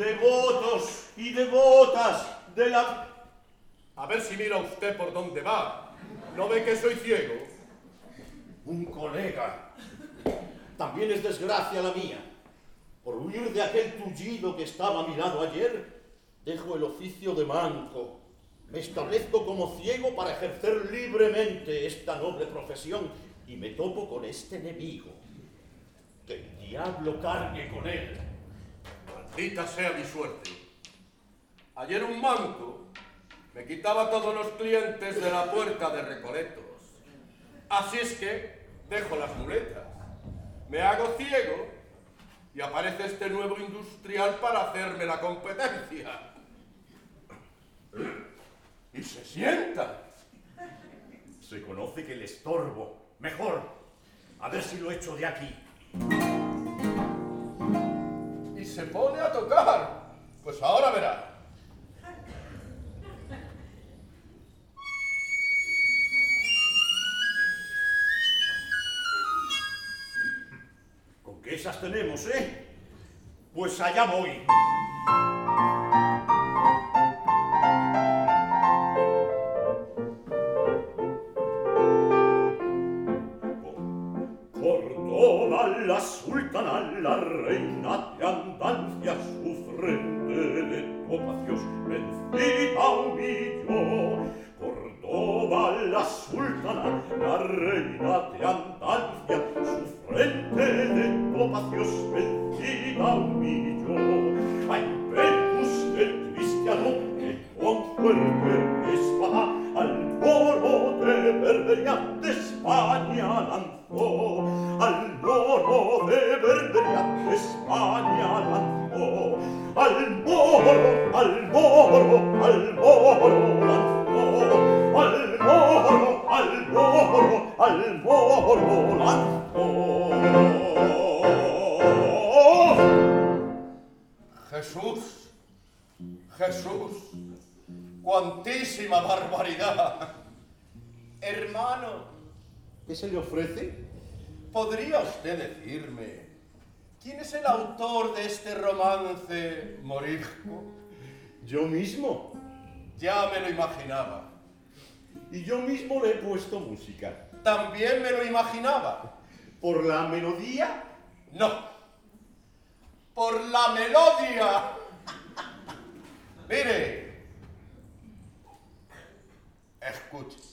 Devotos y devotas de la... A ver si mira usted por dónde va. ¿No ve que soy ciego? Un colega. También es desgracia la mía. Por huir de aquel tullido que estaba a mi lado ayer, dejo el oficio de manco. Me establezco como ciego para ejercer libremente esta noble profesión y me topo con este enemigo. Que el diablo cargue con él. Maldita sea mi suerte. Ayer un manco me quitaba todos los clientes de la puerta de Recoletos. Así es que dejo las muletas. Me hago ciego y aparece este nuevo industrial para hacerme la competencia. Y se sienta. Se conoce que le estorbo. Mejor. A ver si lo echo de aquí. Se pone a tocar. Pues ahora verá. Con que esas tenemos, ¿eh? Pues allá voy. La sultana, la sultana, la reina de Andalucía, su frente de topacios cuantísima barbaridad. Hermano, ¿Qué se le ofrece? ¿podría usted decirme quién es el autor de este romance morisco? Yo mismo. Ya me lo imaginaba. Y yo mismo le he puesto música. También me lo imaginaba. Por la melodía No. Por la melodía. Mire. Erkut.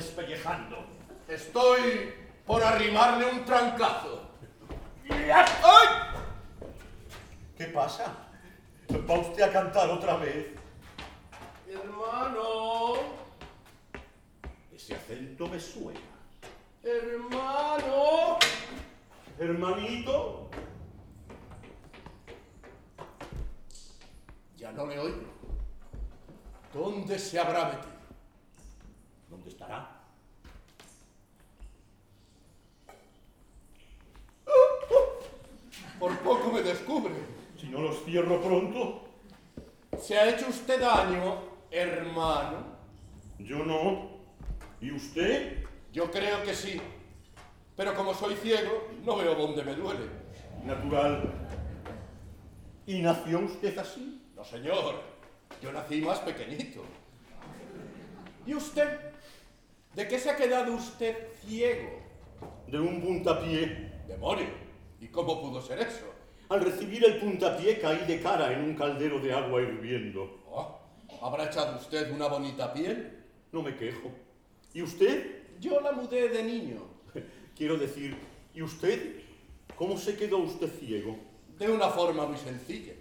Despellejando. Estoy por arrimarle un trancazo. ¡Ay! ¿Qué pasa? ¿Va usted a cantar otra vez? Hermano, Ese acento me suena. hermano. Hermanito, Ya no le oigo. ¿Dónde se habrá metido? ¿Dónde estará? Por poco me descubre. Si no los cierro pronto, ¿Se ha hecho usted daño, hermano? yo no. ¿Y usted? Yo creo que sí. Pero como soy ciego, no veo dónde me duele. Natural. ¿Y nació usted así? No, señor. Yo nací más pequeñito. ¿Y usted? ¿De qué se ha quedado usted ciego? De un puntapié. Demonio. ¿Y cómo pudo ser eso? Al recibir el puntapié caí de cara en un caldero de agua hirviendo. Oh, ¿Habrá echado usted una bonita piel? No me quejo. ¿Y usted? Yo la mudé de niño. Quiero decir, ¿y usted? ¿Cómo se quedó usted ciego? De una forma muy sencilla.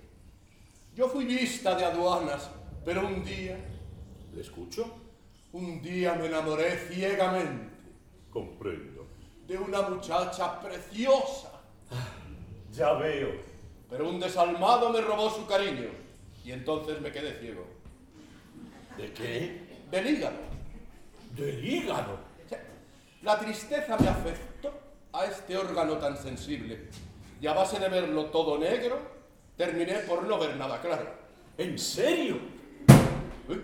Yo fui vista de aduanas, pero un día, ¿Le escucho? Un día me enamoré ciegamente Comprendo. de una muchacha preciosa. Ya veo. Pero un desalmado me robó su cariño y entonces me quedé ciego. ¿De qué? Del hígado. Del hígado. La tristeza me afectó a este órgano tan sensible y a base de verlo todo negro, terminé por no ver nada claro. ¿En serio? ¿Eh?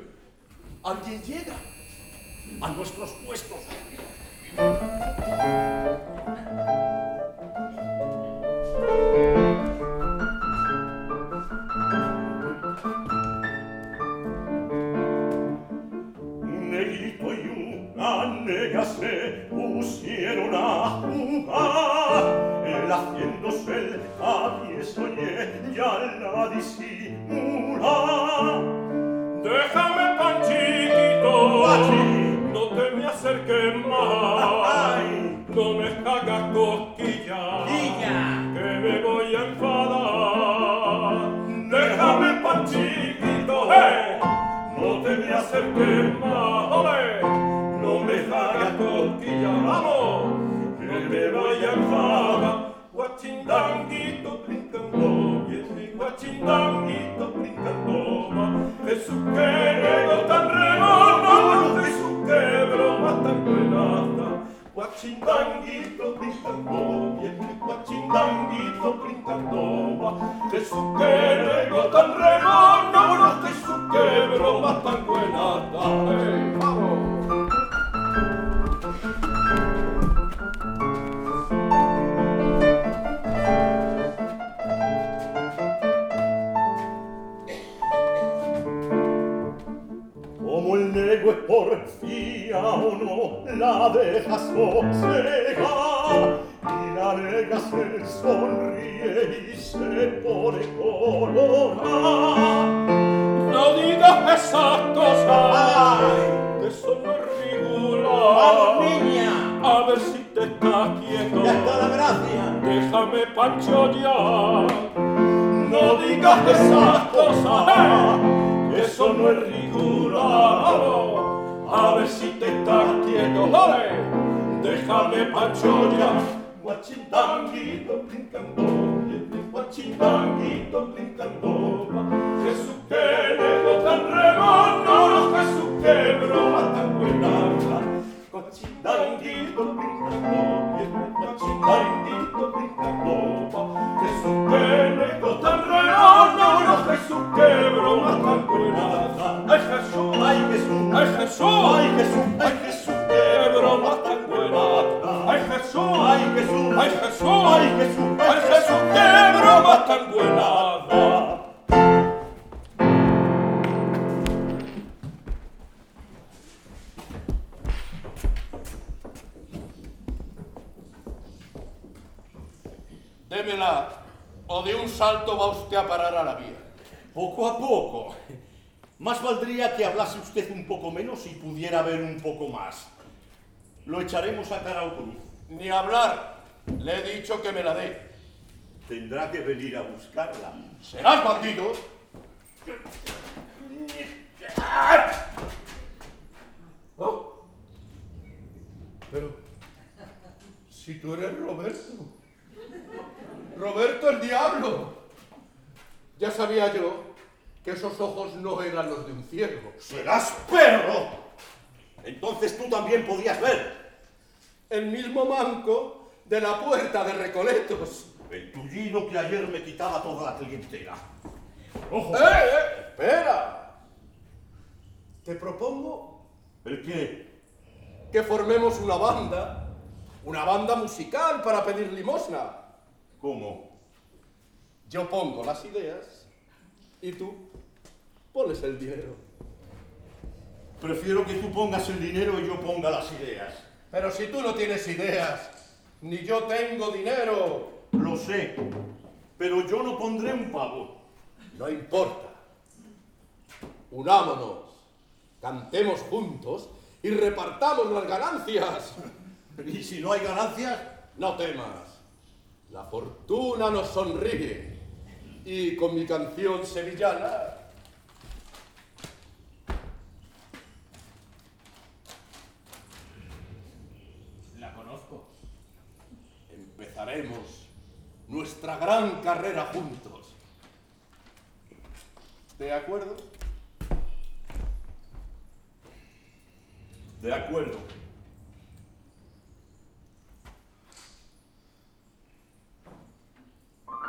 ¿Alguien llega? a nuestros puestos. Neito iu anegase pusieron a jugar, el haciéndose el aviesoñe ya la disimula. Déjame pan chiquito, brincando, e é muito batindo, e tô brincando, que suco. Ya. No digas esas cosas, eh, eso no es regular. A ver si te estás quieto. Déjame Pancho ya. Guachindanguito brincando, guachindanguito brincando. Jesús que O de un salto va usted a parar a la vía. Poco a poco. Más valdría que hablase usted un poco menos y pudiera ver un poco más. Lo echaremos a cara o cruz. Ni hablar. Le he dicho que me la dé. Tendrá que venir a buscarla. ¿Serás bandido? Oh. Pero, si tú eres Roberto. Roberto el diablo. Ya sabía yo que esos ojos no eran los de un ciego. ¡Serás perro! Entonces tú también podías ver. El mismo manco de la puerta de Recoletos. El tullino que ayer me quitaba toda la clientela. Ojo. ¡Eh, eh! ¡Espera! Te propongo ¿El qué? que formemos una banda, una banda musical para pedir limosna como yo pongo las ideas y tú pones el dinero. Prefiero que tú pongas el dinero y yo ponga las ideas. Pero si tú no tienes ideas, ni yo tengo dinero. Lo sé, pero yo no pondré un pavo. No importa. Unámonos, cantemos juntos y repartamos las ganancias. ¿Y si no hay ganancias? No temas. La fortuna nos sonríe y con mi canción sevillana la conozco. Empezaremos nuestra gran carrera juntos. ¿De acuerdo? De acuerdo.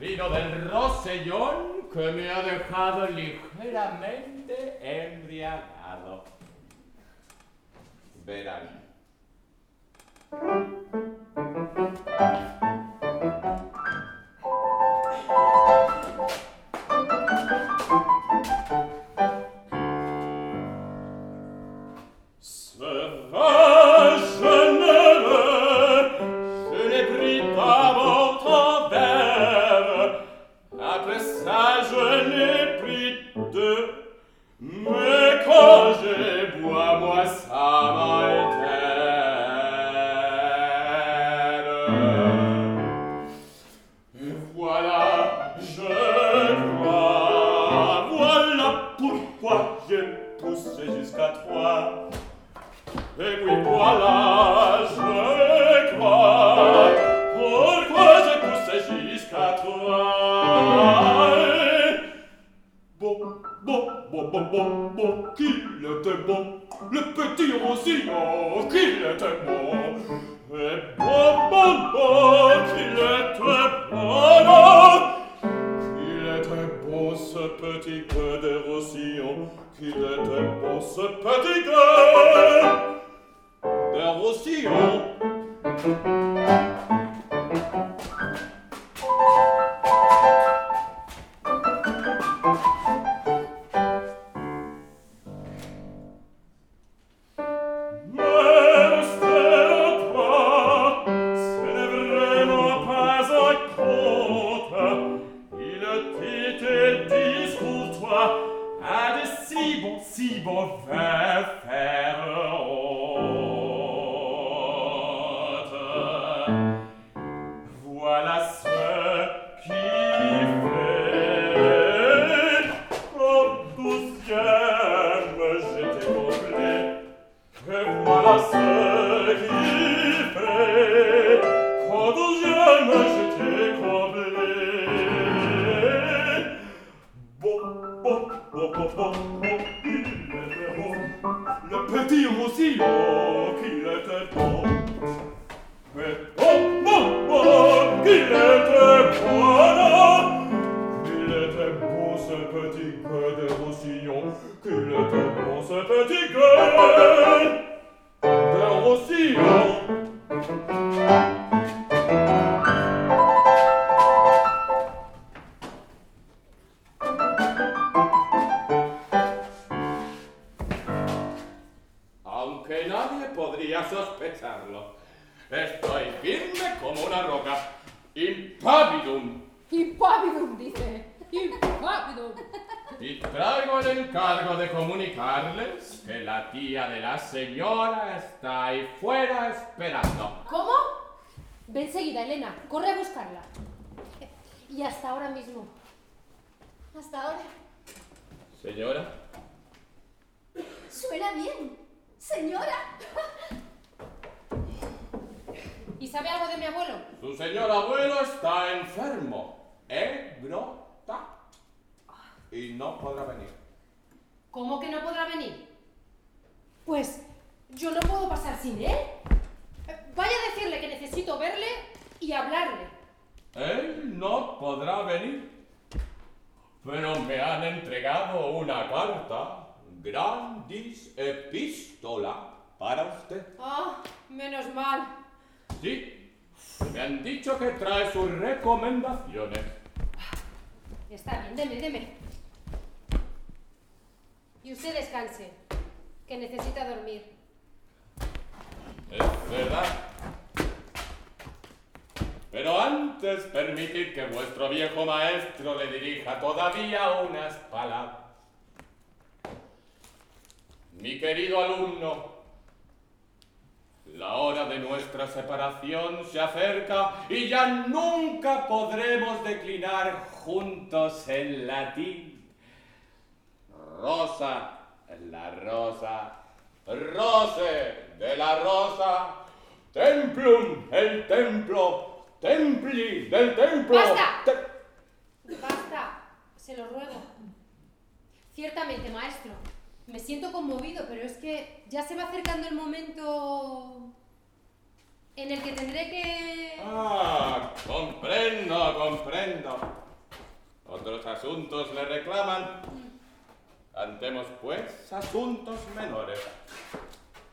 vino del Rosellón que me ha dejado ligeramente embriagado. Verán. podía sospecharlo. Estoy firme como una roca. Impavidum. Impavidum, dice. Impavidum. Y traigo el encargo de comunicarles que la tía de la señora está ahí fuera esperando. ¿Cómo? Ven seguida, Elena. Corre a buscarla. Y hasta ahora mismo. Hasta ahora. Señora. Suena bien. Señora. ¿Y sabe algo de mi abuelo? su señor abuelo está enfermo. Egrota. Y no podrá venir. ¿Cómo que no podrá venir? Pues yo no puedo pasar sin él. Vaya a decirle que necesito verle y hablarle. Él no podrá venir. Pero me han entregado una carta, grandis epístola, para usted. Ah, menos mal. Sí, me han dicho que trae sus recomendaciones. Está bien, deme, deme. Y usted descanse, que necesita dormir. Es verdad. Pero antes permitid que vuestro viejo maestro le dirija todavía unas palabras. Mi querido alumno, la hora de nuestra separación se acerca y ya nunca podremos declinar juntos en latín. Rosa, la rosa, rose de la rosa, templum, el templo, templi del templo. ¡Basta! te- Basta, se lo ruego. Ciertamente, maestro, me siento conmovido, pero es que ya se va acercando el momento en el que tendré que... Ah, comprendo, comprendo. Otros asuntos le reclaman. Cantemos pues asuntos menores.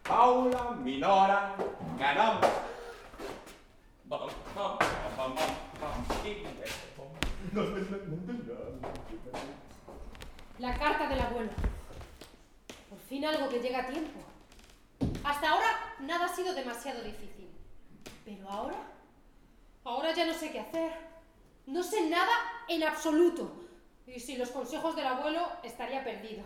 Paula, minora, bam, La carta del abuelo. Fin algo que llega a tiempo. Hasta ahora nada ha sido demasiado difícil. Pero ahora... Ahora ya no sé qué hacer. No sé nada en absoluto. Y sin los consejos del abuelo estaría perdido.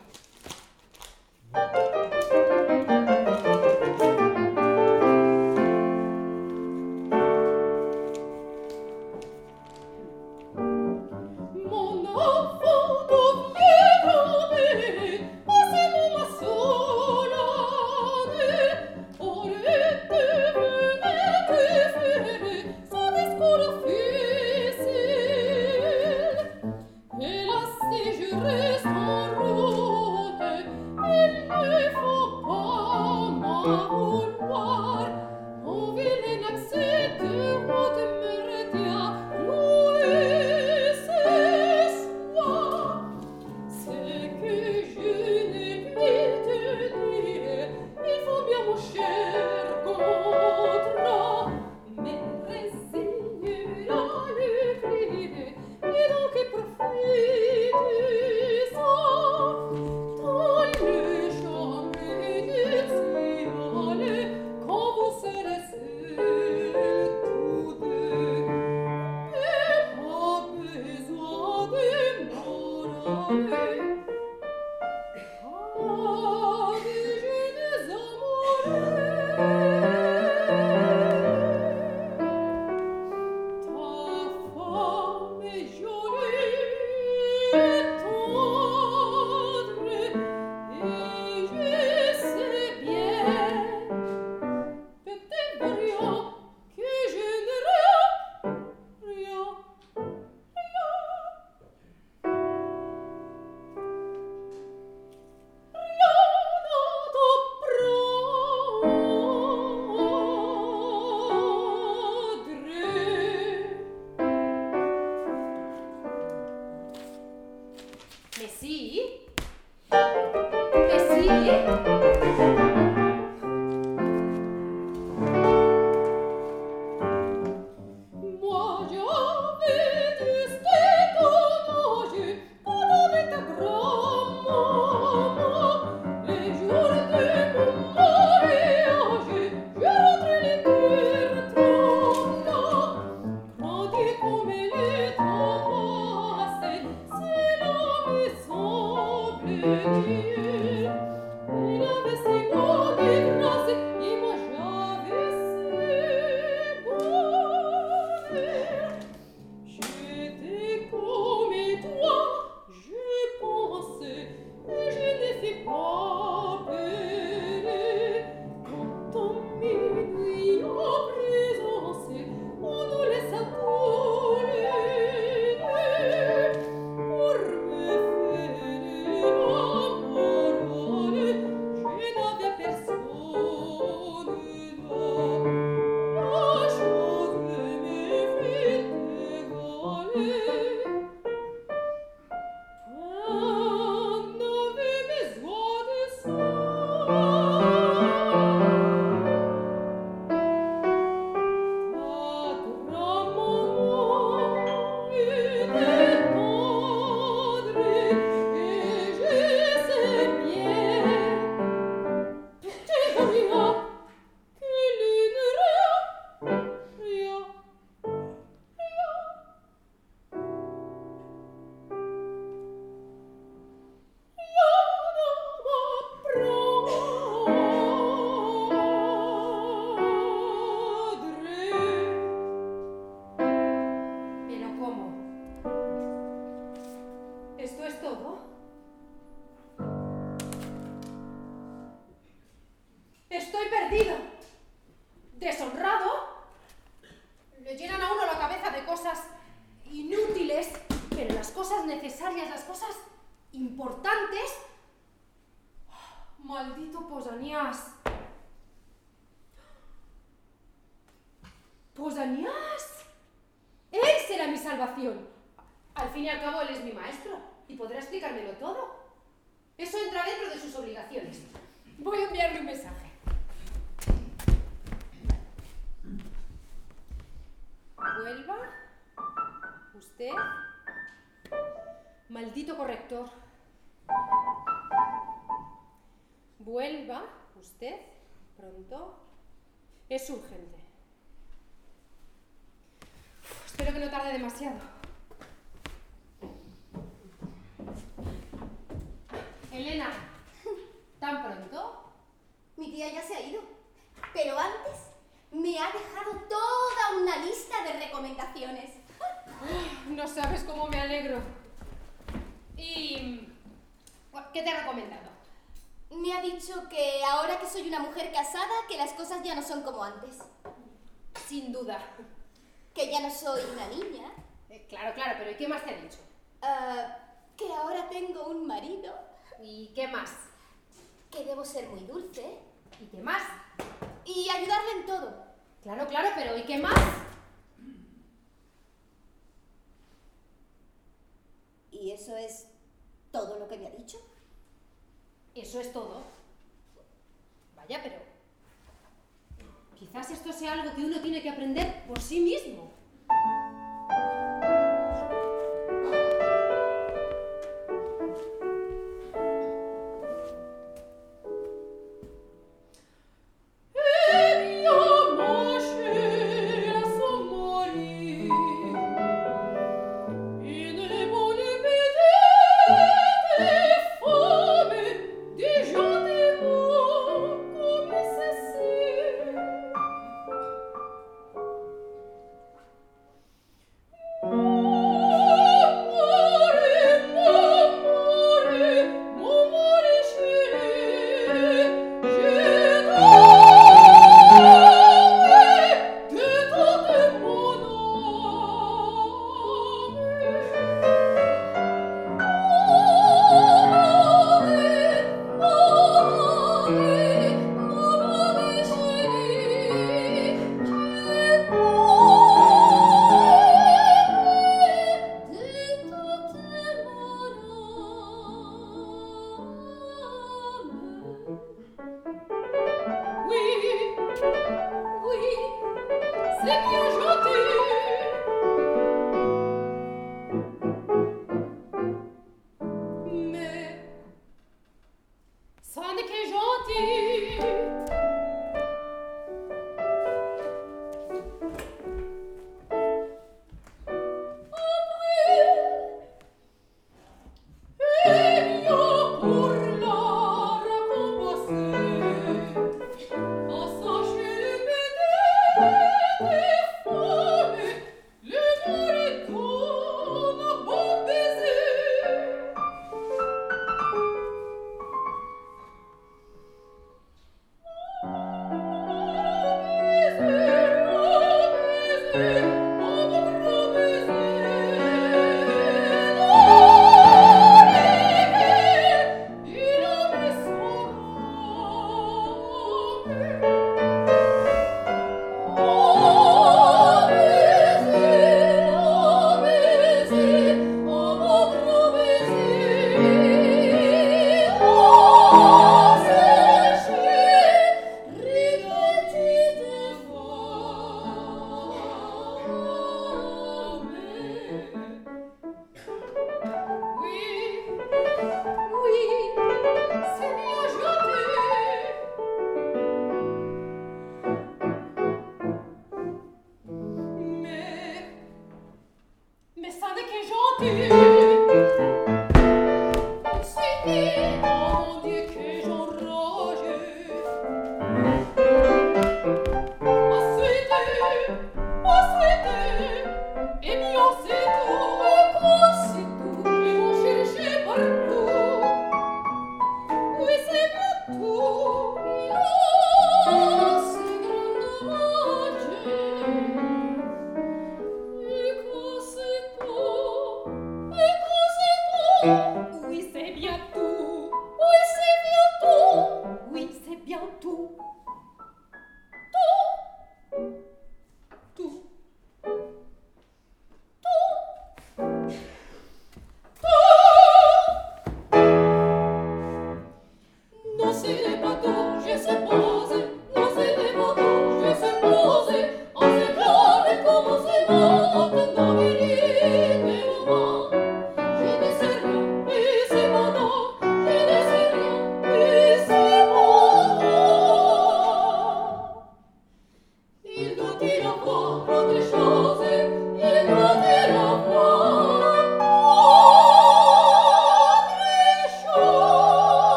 Tarde demasiado. Elena, ¿tan pronto? Mi tía ya se ha ido. Pero antes me ha dejado toda una lista de recomendaciones. No sabes cómo me alegro. ¿Y qué te ha recomendado? Me ha dicho que ahora que soy una mujer casada, que las cosas ya no son como antes. Sin duda. Que ya no soy una niña. Eh, claro, claro, pero ¿y qué más te ha dicho? Ah, que ahora tengo un marido. ¿Y qué más? Que debo ser muy dulce. ¿Y qué más? Y ayudarle en todo. Claro, claro, pero ¿y qué más? ¿Y eso es todo lo que me ha dicho? Eso es todo. Vaya, pero... Quizás esto sea algo que uno tiene que aprender por sí mismo.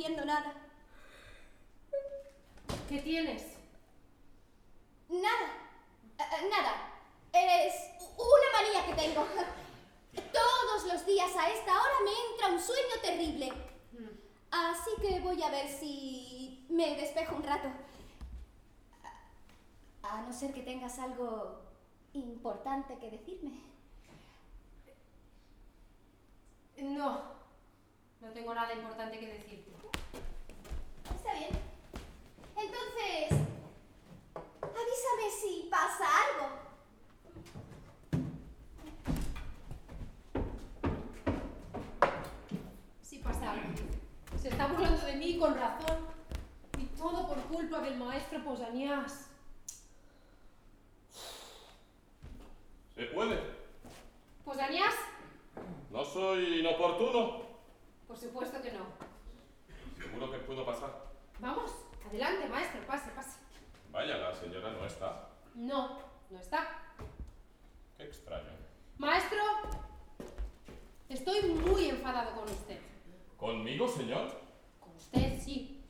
Diciendo nada. ¿Qué tienes? Nada. Eh, eh, nada. Es una manía que tengo. Todos los días a esta hora me entra un sueño terrible. Así que voy a ver si me despejo un rato. A no ser que tengas algo importante que decirme. No, no tengo nada importante que decirte. Está bien. Entonces, avísame si pasa algo. Sí pasa algo. Se está burlando de mí con razón. Y todo por culpa del maestro Posanías. ¿Se puede? ¿Posanías? ¿No soy inoportuno? Por supuesto que no. Seguro que puedo pasar. Vamos, adelante, maestro, pase, pase. Vaya, la señora no está. No, no está. Qué extraño. Maestro, estoy muy enfadado con usted. ¿Conmigo, señor? Con usted, sí.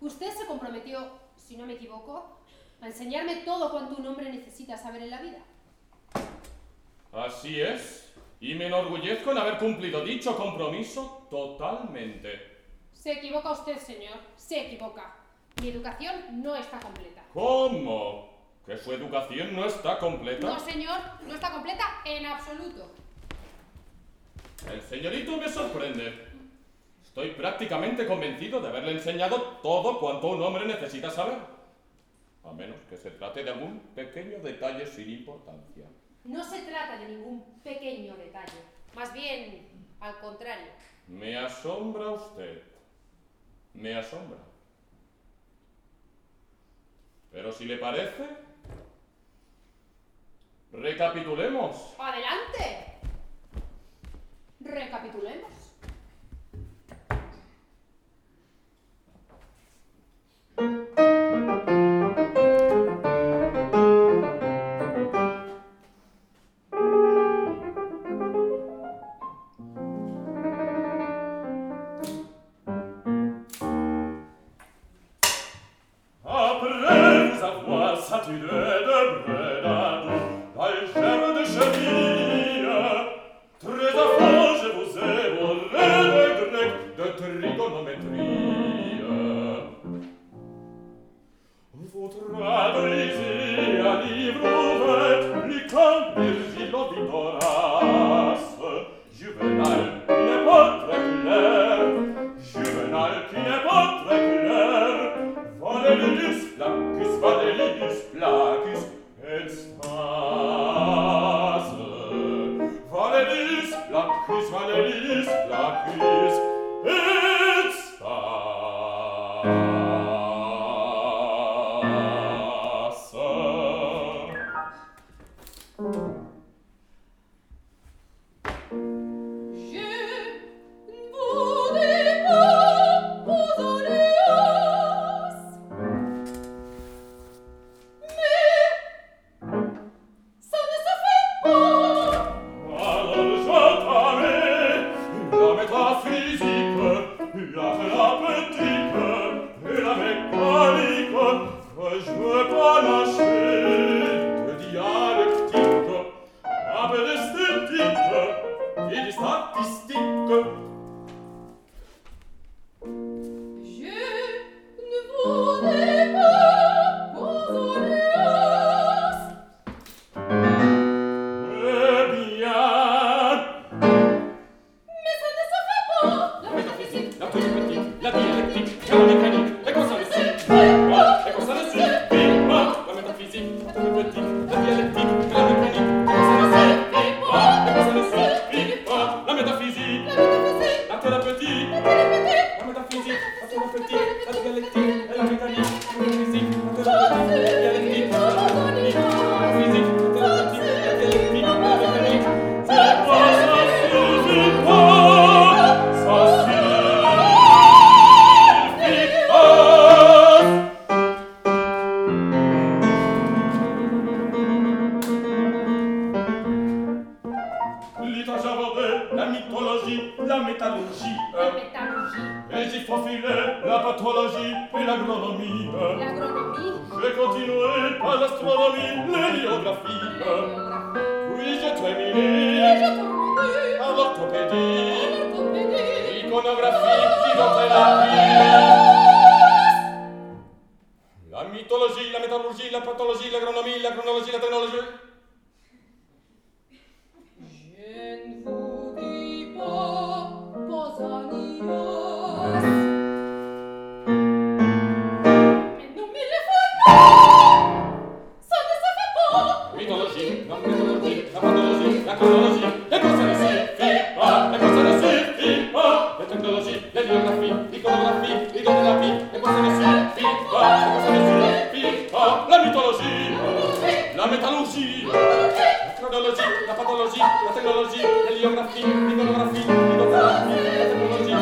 Usted se comprometió, si no me equivoco, a enseñarme todo cuanto un hombre necesita saber en la vida. Así es. Y me enorgullezco en haber cumplido dicho compromiso totalmente. Se equivoca usted, señor. Se equivoca. Mi educación no está completa. ¿Cómo? ¿Que su educación no está completa? No, señor, no está completa en absoluto. El señorito me sorprende. Estoy prácticamente convencido de haberle enseñado todo cuanto un hombre necesita saber. A menos que se trate de algún pequeño detalle sin importancia. No se trata de ningún pequeño detalle. Más bien, al contrario. Me asombra usted. Me asombra. Pero si le parece, recapitulemos. ¡Adelante! Recapitulemos. tecnologie, la tecnologie, gli ografi, l'iconografia, l'iconografia, la tecnologia.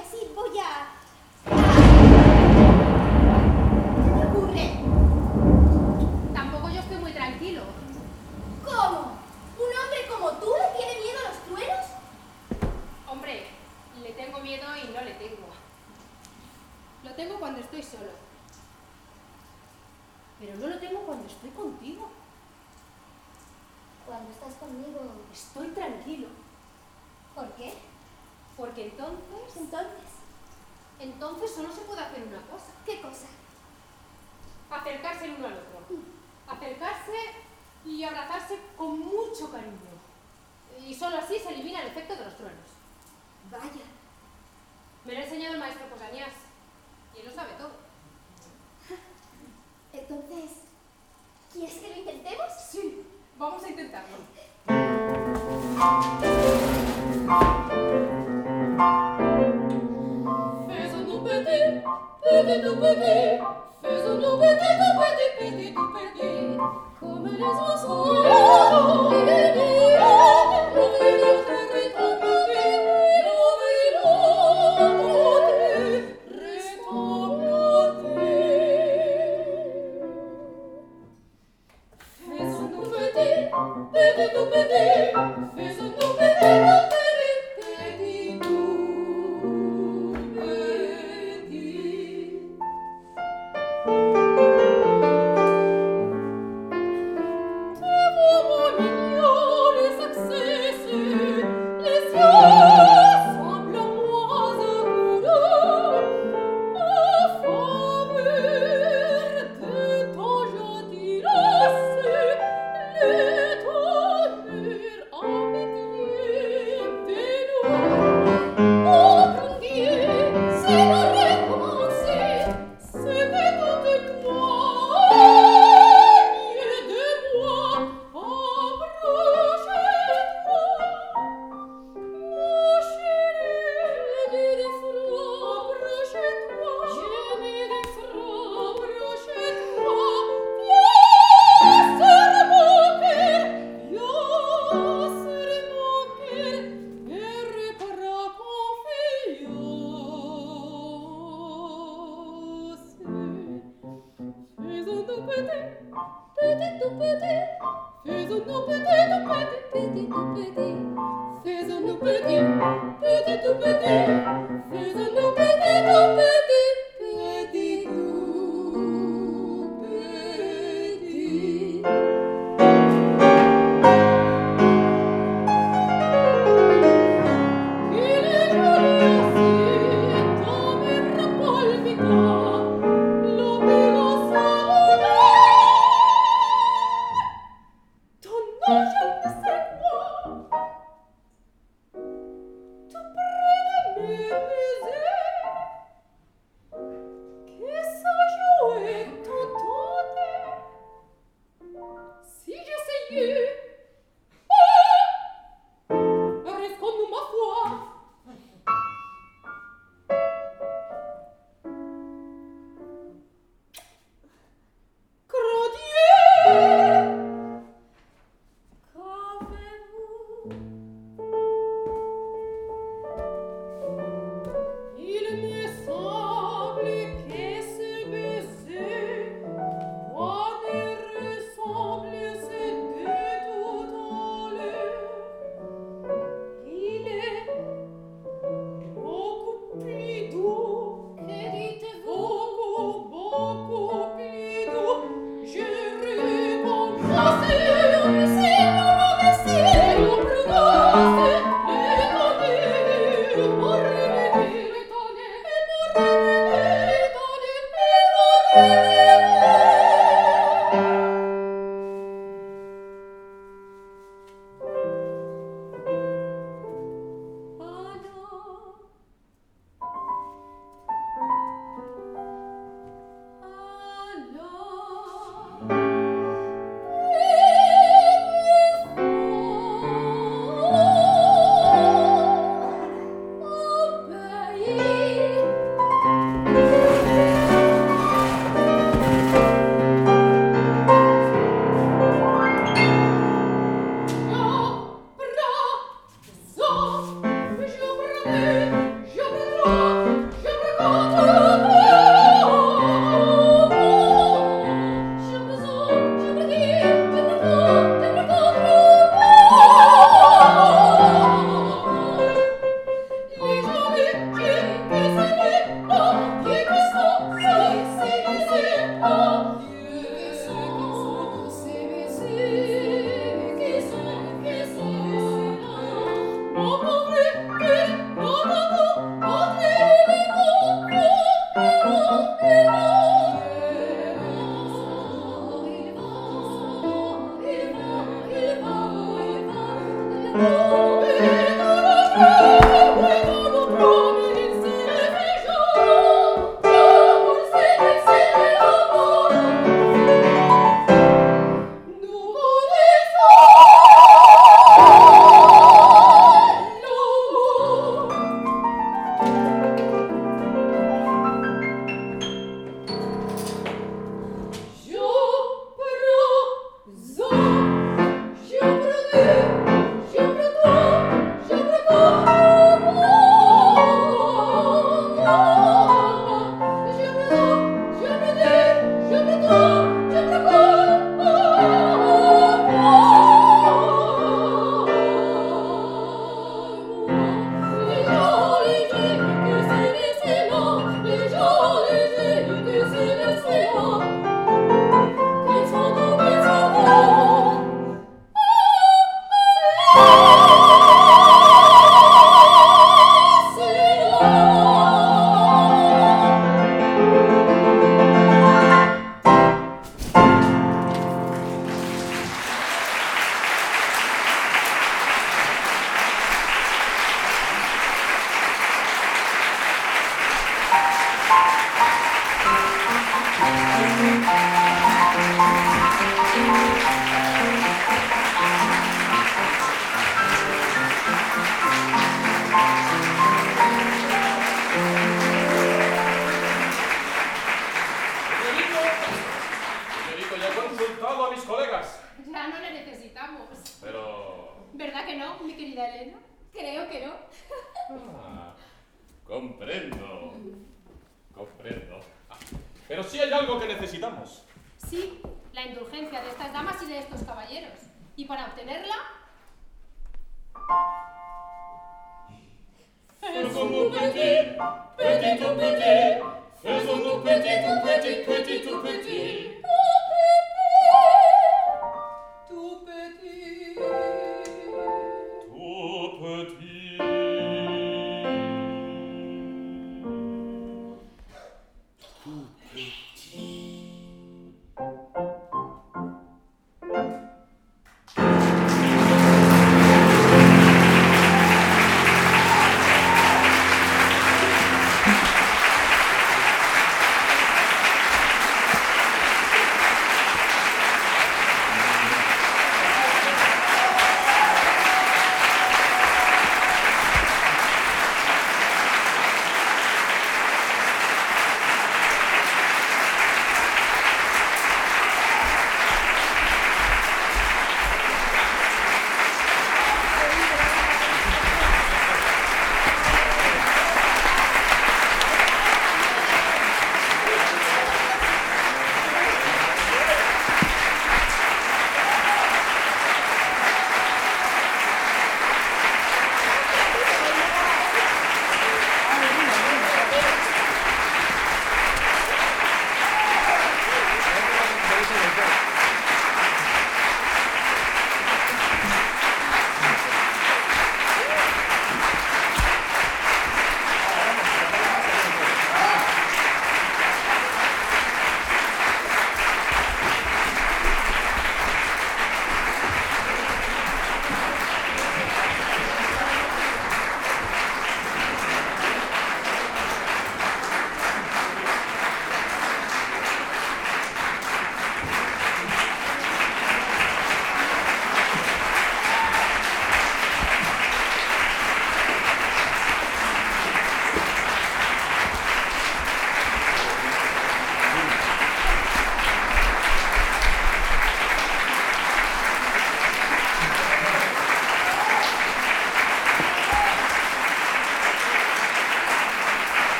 Así,